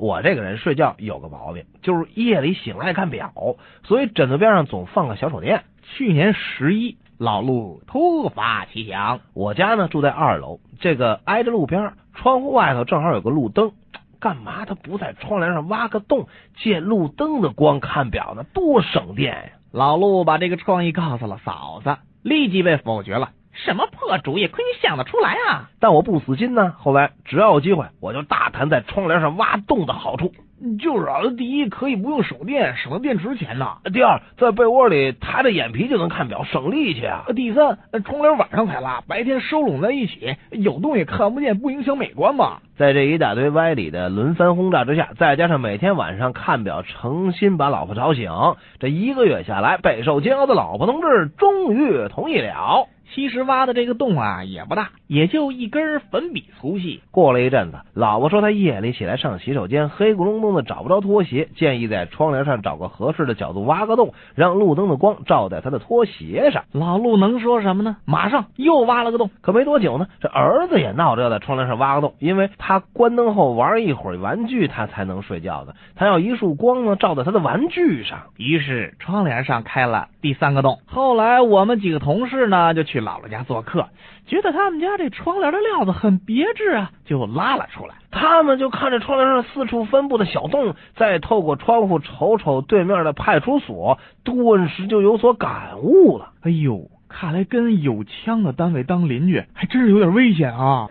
我这个人睡觉有个毛病，就是夜里醒来看表，所以枕头边上总放个小手电。去年十一，老陆突发奇想，我家呢住在二楼，这个挨着路边，窗户外头正好有个路灯，干嘛他不在窗帘上挖个洞，借路灯的光看表呢？多省电呀！老陆把这个创意告诉了嫂子，立即被否决了。什么破主意？亏你想得出来啊！但我不死心呢。后来只要有机会，我就大谈在窗帘上挖洞的好处。就是啊，第一可以不用手电，省了电池钱呐；第二，在被窝里抬着眼皮就能看表，省力气啊；第三，窗帘晚上才拉，白天收拢在一起，有洞也看不见，不影响美观嘛。在这一大堆歪理的轮番轰炸之下，再加上每天晚上看表，诚心把老婆吵醒，这一个月下来，备受煎熬的老婆同志终于同意了。其实挖的这个洞啊也不大，也就一根粉笔粗细。过了一阵子，老婆说她夜里起来上洗手间，黑咕隆咚的找不着拖鞋，建议在窗帘上找个合适的角度挖个洞，让路灯的光照在她的拖鞋上。老陆能说什么呢？马上又挖了个洞。可没多久呢，这儿子也闹着要在窗帘上挖个洞，因为他关灯后玩一会儿玩具，他才能睡觉的。他要一束光呢照在他的玩具上。于是窗帘上开了第三个洞。后来我们几个同事呢就去。姥姥家做客，觉得他们家这窗帘的料子很别致啊，就拉了出来。他们就看着窗帘上四处分布的小洞，再透过窗户瞅瞅对面的派出所，顿时就有所感悟了。哎呦，看来跟有枪的单位当邻居，还真是有点危险啊！